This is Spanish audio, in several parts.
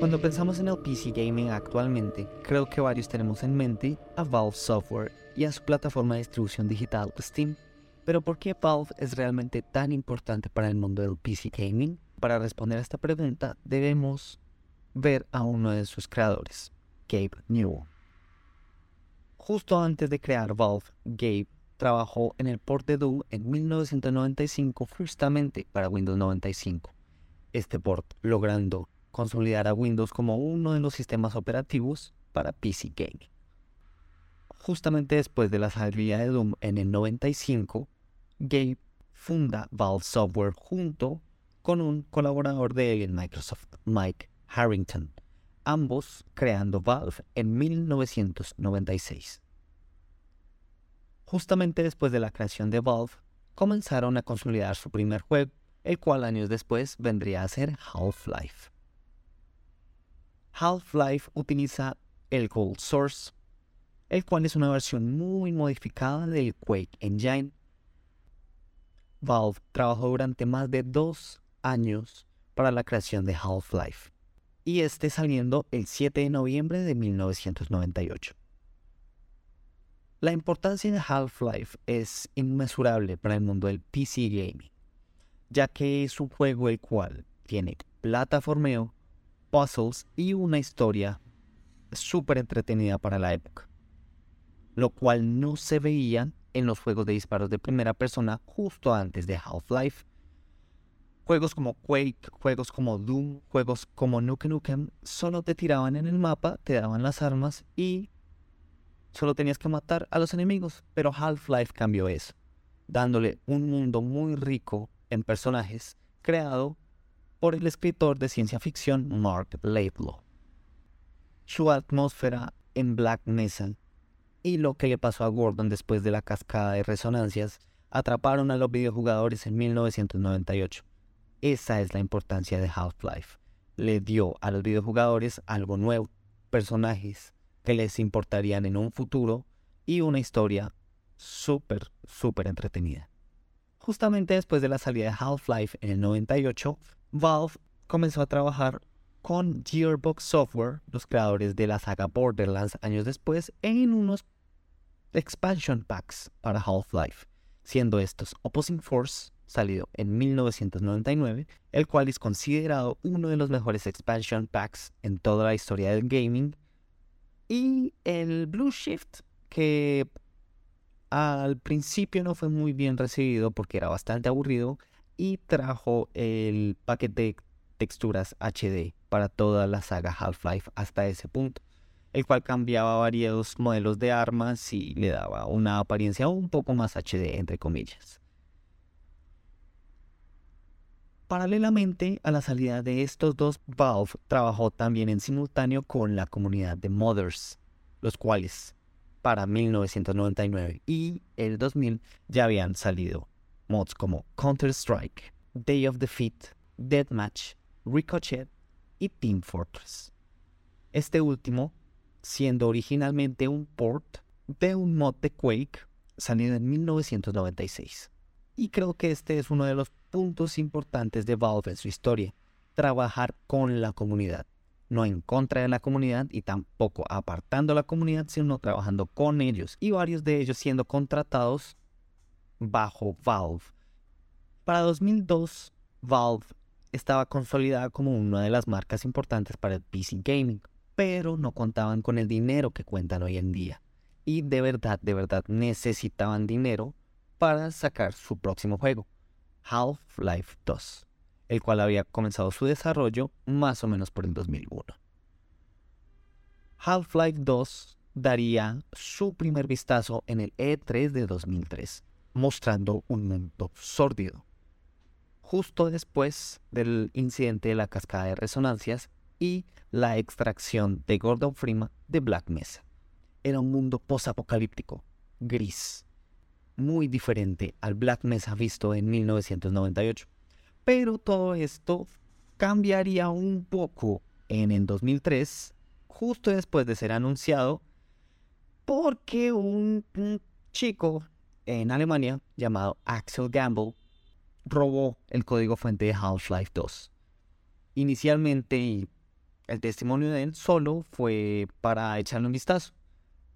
Cuando pensamos en el PC gaming actualmente, creo que varios tenemos en mente a Valve Software y a su plataforma de distribución digital Steam. Pero ¿por qué Valve es realmente tan importante para el mundo del PC gaming? Para responder a esta pregunta debemos ver a uno de sus creadores, Gabe Newell. Justo antes de crear Valve, Gabe trabajó en el port de Doom en 1995 justamente para Windows 95. Este port logrando consolidar a Windows como uno de los sistemas operativos para PC Gaming. Justamente después de la salida de Doom en el 95, Gabe funda Valve Software junto con un colaborador de Microsoft, Mike Harrington, ambos creando Valve en 1996. Justamente después de la creación de Valve, comenzaron a consolidar su primer juego, el cual años después vendría a ser Half-Life. Half-Life utiliza el Gold Source, el cual es una versión muy modificada del Quake Engine. Valve trabajó durante más de dos años para la creación de Half-Life, y este saliendo el 7 de noviembre de 1998. La importancia de Half-Life es inmesurable para el mundo del PC gaming, ya que es un juego el cual tiene plataformeo, puzzles y una historia súper entretenida para la época, lo cual no se veía en los juegos de disparos de primera persona justo antes de Half-Life. Juegos como Quake, juegos como Doom, juegos como Nuke Nukem solo te tiraban en el mapa, te daban las armas y solo tenías que matar a los enemigos. Pero Half-Life cambió eso, dándole un mundo muy rico en personajes creado por el escritor de ciencia ficción Mark Laidlaw. Su atmósfera en Black Mesa y lo que le pasó a Gordon después de la cascada de resonancias atraparon a los videojugadores en 1998. Esa es la importancia de Half-Life. Le dio a los videojugadores algo nuevo, personajes que les importarían en un futuro y una historia súper, súper entretenida. Justamente después de la salida de Half-Life en el 98, Valve comenzó a trabajar con Gearbox Software, los creadores de la saga Borderlands años después, en unos expansion packs para Half-Life, siendo estos Opposing Force, salido en 1999, el cual es considerado uno de los mejores expansion packs en toda la historia del gaming, y el Blue Shift, que al principio no fue muy bien recibido porque era bastante aburrido, y trajo el paquete de texturas HD para toda la saga Half-Life hasta ese punto, el cual cambiaba varios modelos de armas y le daba una apariencia un poco más HD, entre comillas. Paralelamente a la salida de estos dos, Valve trabajó también en simultáneo con la comunidad de modders, los cuales para 1999 y el 2000 ya habían salido mods como Counter-Strike, Day of Defeat, Deathmatch, Ricochet y Team Fortress. Este último siendo originalmente un port de un mod de Quake salido en 1996. Y creo que este es uno de los puntos importantes de Valve en su historia, trabajar con la comunidad, no en contra de la comunidad y tampoco apartando la comunidad, sino trabajando con ellos y varios de ellos siendo contratados bajo Valve. Para 2002, Valve estaba consolidada como una de las marcas importantes para el PC gaming, pero no contaban con el dinero que cuentan hoy en día. Y de verdad, de verdad necesitaban dinero para sacar su próximo juego, Half-Life 2, el cual había comenzado su desarrollo más o menos por el 2001. Half-Life 2 daría su primer vistazo en el E3 de 2003 mostrando un mundo sórdido. Justo después del incidente de la cascada de resonancias y la extracción de Gordon Freeman de Black Mesa. Era un mundo posapocalíptico, gris, muy diferente al Black Mesa visto en 1998. Pero todo esto cambiaría un poco en el 2003, justo después de ser anunciado, porque un, un chico en Alemania llamado Axel Gamble robó el código fuente de Half-Life 2. Inicialmente, el testimonio de él solo fue para echarle un vistazo,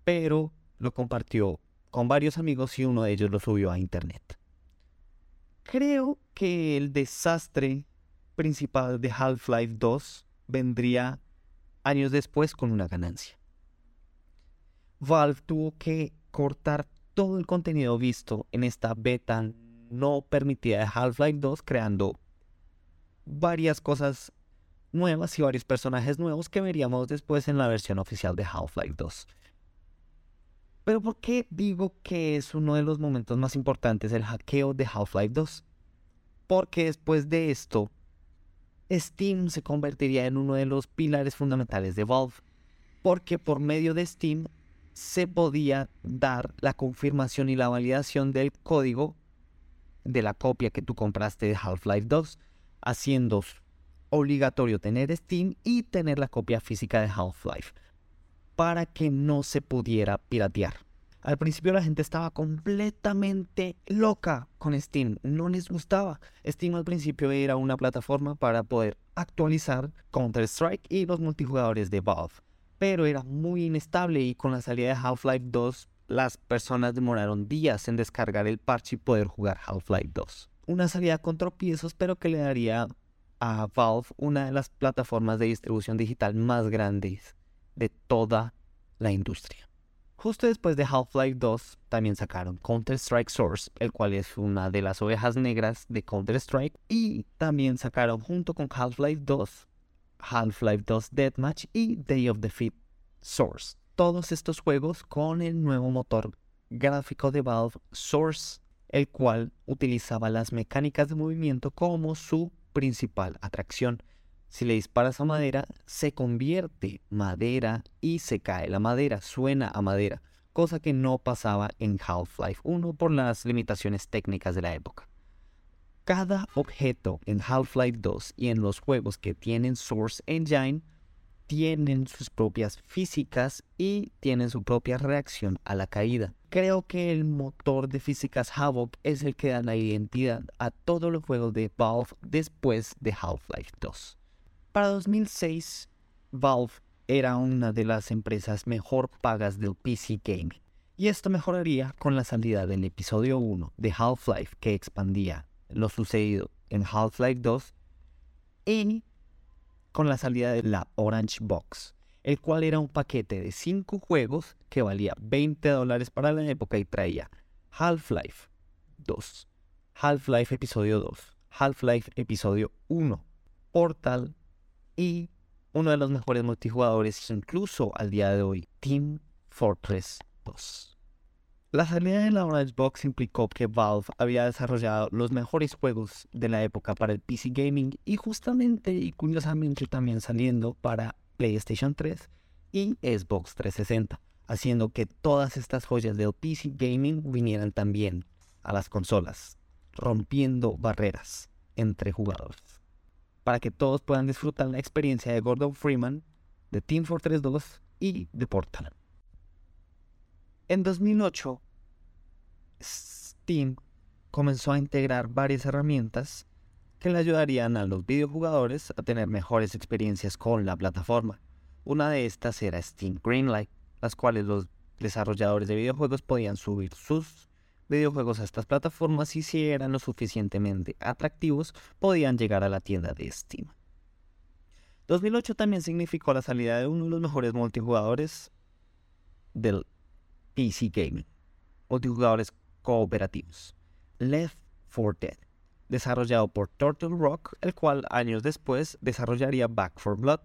pero lo compartió con varios amigos y uno de ellos lo subió a internet. Creo que el desastre principal de Half-Life 2 vendría años después con una ganancia. Valve tuvo que cortar todo el contenido visto en esta beta no permitida de Half-Life 2, creando varias cosas nuevas y varios personajes nuevos que veríamos después en la versión oficial de Half-Life 2. Pero ¿por qué digo que es uno de los momentos más importantes el hackeo de Half-Life 2? Porque después de esto, Steam se convertiría en uno de los pilares fundamentales de Valve. Porque por medio de Steam se podía dar la confirmación y la validación del código de la copia que tú compraste de Half-Life 2, haciendo obligatorio tener Steam y tener la copia física de Half-Life para que no se pudiera piratear. Al principio la gente estaba completamente loca con Steam, no les gustaba. Steam al principio era una plataforma para poder actualizar Counter-Strike y los multijugadores de Valve, pero era muy inestable y con la salida de Half-Life 2 las personas demoraron días en descargar el parche y poder jugar Half-Life 2. Una salida con tropiezos, pero que le daría a Valve una de las plataformas de distribución digital más grandes de toda la industria. Justo después de Half-Life 2 también sacaron Counter-Strike Source, el cual es una de las ovejas negras de Counter-Strike, y también sacaron junto con Half-Life 2 Half-Life 2 Deathmatch y Day of Defeat Source. Todos estos juegos con el nuevo motor gráfico de Valve Source, el cual utilizaba las mecánicas de movimiento como su principal atracción. Si le disparas a madera, se convierte madera y se cae la madera, suena a madera, cosa que no pasaba en Half-Life 1 por las limitaciones técnicas de la época. Cada objeto en Half-Life 2 y en los juegos que tienen Source Engine tienen sus propias físicas y tienen su propia reacción a la caída. Creo que el motor de físicas Havoc es el que da la identidad a todos los juegos de Valve después de Half-Life 2. Para 2006, Valve era una de las empresas mejor pagas del PC Gaming, y esto mejoraría con la salida del episodio 1 de Half-Life que expandía lo sucedido en Half-Life 2 y con la salida de la Orange Box, el cual era un paquete de 5 juegos que valía 20 dólares para la época y traía Half-Life 2, Half-Life episodio 2, Half-Life episodio 1, Portal y uno de los mejores multijugadores incluso al día de hoy, Team Fortress 2. La salida de la Orange Box implicó que Valve había desarrollado los mejores juegos de la época para el PC Gaming y justamente y curiosamente también saliendo para PlayStation 3 y Xbox 360, haciendo que todas estas joyas del PC Gaming vinieran también a las consolas, rompiendo barreras entre jugadores, para que todos puedan disfrutar la experiencia de Gordon Freeman, de Team Fortress 2 y de Portal. En 2008, Steam comenzó a integrar varias herramientas que le ayudarían a los videojugadores a tener mejores experiencias con la plataforma. Una de estas era Steam Greenlight, las cuales los desarrolladores de videojuegos podían subir sus videojuegos a estas plataformas y si eran lo suficientemente atractivos podían llegar a la tienda de Steam. 2008 también significó la salida de uno de los mejores multijugadores del PC Gaming, multijugadores cooperativos. Left 4 Dead, desarrollado por Turtle Rock, el cual años después desarrollaría Back 4 Blood,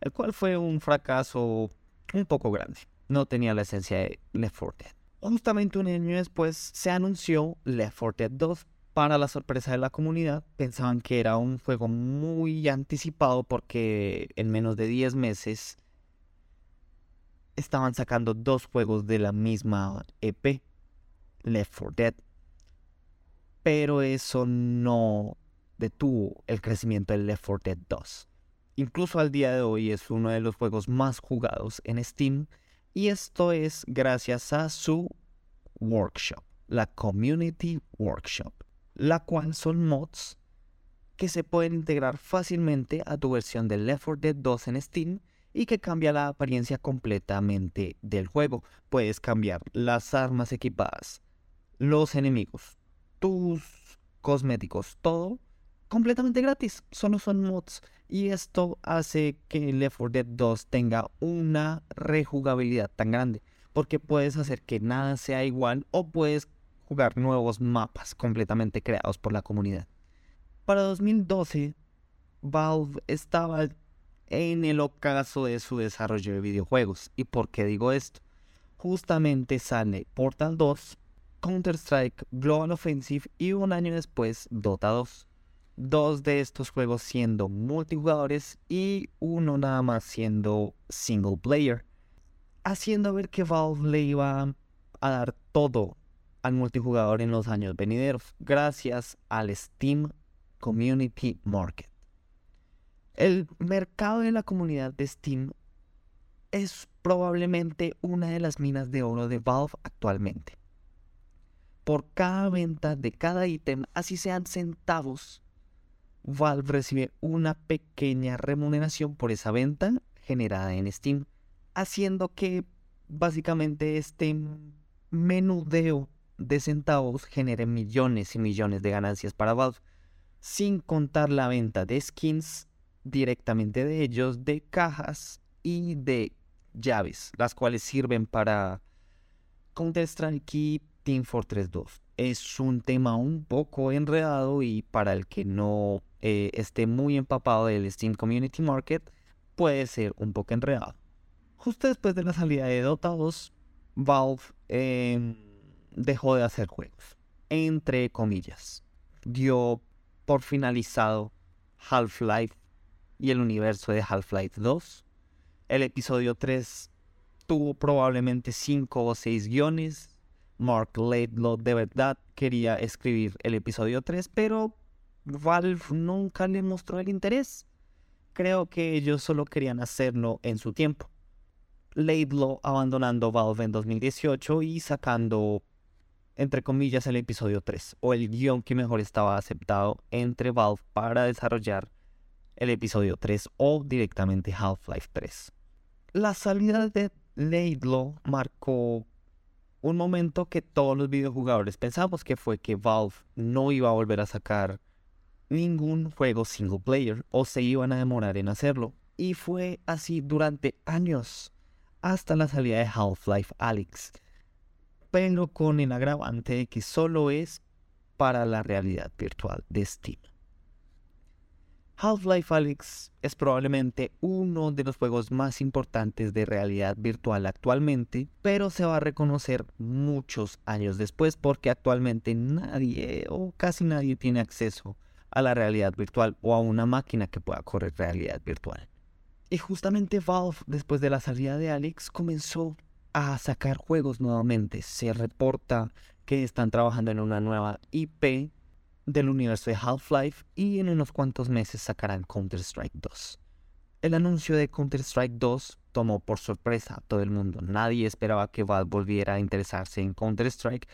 el cual fue un fracaso un poco grande. No tenía la esencia de Left 4 Dead. Justamente un año después se anunció Left 4 Dead 2. Para la sorpresa de la comunidad, pensaban que era un juego muy anticipado porque en menos de 10 meses estaban sacando dos juegos de la misma EP, Left 4 Dead. Pero eso no detuvo el crecimiento del Left 4 Dead 2. Incluso al día de hoy es uno de los juegos más jugados en Steam y esto es gracias a su workshop, la Community Workshop, la cual son mods que se pueden integrar fácilmente a tu versión de Left 4 Dead 2 en Steam y que cambia la apariencia completamente del juego. Puedes cambiar las armas equipadas, los enemigos, tus cosméticos, todo completamente gratis. Solo son mods. Y esto hace que Left 4 Dead 2 tenga una rejugabilidad tan grande. Porque puedes hacer que nada sea igual o puedes jugar nuevos mapas completamente creados por la comunidad. Para 2012, Valve estaba en el ocaso de su desarrollo de videojuegos. ¿Y por qué digo esto? Justamente sale Portal 2, Counter-Strike, Global Offensive y un año después Dota 2. Dos de estos juegos siendo multijugadores y uno nada más siendo single player. Haciendo ver que Valve le iba a dar todo al multijugador en los años venideros, gracias al Steam Community Market. El mercado de la comunidad de Steam es probablemente una de las minas de oro de Valve actualmente. Por cada venta de cada ítem, así sean centavos, Valve recibe una pequeña remuneración por esa venta generada en Steam, haciendo que básicamente este menudeo de centavos genere millones y millones de ganancias para Valve, sin contar la venta de skins directamente de ellos, de cajas y de llaves, las cuales sirven para Counter-Strike Team Fortress 2. Es un tema un poco enredado y para el que no eh, esté muy empapado del Steam Community Market puede ser un poco enredado. Justo después de la salida de Dota 2, Valve em, dejó de hacer juegos, entre comillas. Dio por finalizado Half-Life y el universo de Half-Life 2. El episodio 3 tuvo probablemente 5 o 6 guiones. Mark Laidlaw de verdad quería escribir el episodio 3, pero Valve nunca le mostró el interés. Creo que ellos solo querían hacerlo en su tiempo. Laidlaw abandonando Valve en 2018 y sacando, entre comillas, el episodio 3, o el guion que mejor estaba aceptado entre Valve para desarrollar el episodio 3 o directamente Half-Life 3. La salida de Laidlaw marcó un momento que todos los videojugadores pensamos que fue que Valve no iba a volver a sacar ningún juego single player o se iban a demorar en hacerlo. Y fue así durante años, hasta la salida de Half-Life Alyx, pero con el agravante de que solo es para la realidad virtual de Steam. Half-Life Alyx es probablemente uno de los juegos más importantes de realidad virtual actualmente, pero se va a reconocer muchos años después porque actualmente nadie o casi nadie tiene acceso a la realidad virtual o a una máquina que pueda correr realidad virtual. Y justamente Valve, después de la salida de Alyx, comenzó a sacar juegos nuevamente. Se reporta que están trabajando en una nueva IP del universo de Half-Life y en unos cuantos meses sacarán Counter-Strike 2. El anuncio de Counter-Strike 2 tomó por sorpresa a todo el mundo. Nadie esperaba que Valve volviera a interesarse en Counter-Strike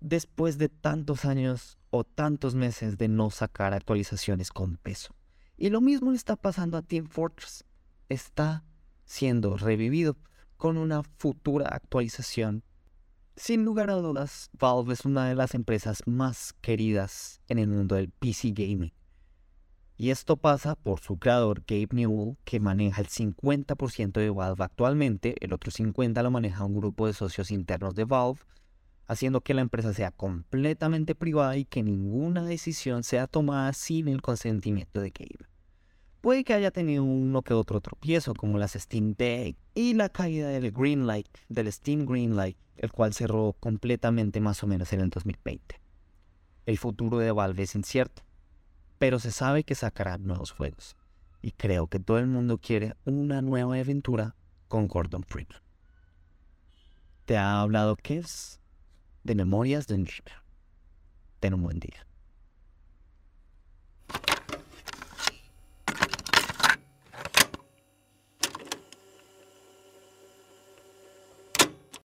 después de tantos años o tantos meses de no sacar actualizaciones con peso. Y lo mismo le está pasando a Team Fortress. Está siendo revivido con una futura actualización sin lugar a dudas, Valve es una de las empresas más queridas en el mundo del PC gaming. Y esto pasa por su creador Gabe Newell, que maneja el 50% de Valve actualmente, el otro 50% lo maneja un grupo de socios internos de Valve, haciendo que la empresa sea completamente privada y que ninguna decisión sea tomada sin el consentimiento de Gabe. Puede que haya tenido uno que otro tropiezo, como las Steam Deck y la caída del Greenlight, del Steam Greenlight, el cual cerró completamente más o menos en el 2020. El futuro de Valve es incierto, pero se sabe que sacará nuevos juegos. Y creo que todo el mundo quiere una nueva aventura con Gordon Freeman. Te ha hablado Kevs de Memorias de un Ten un buen día.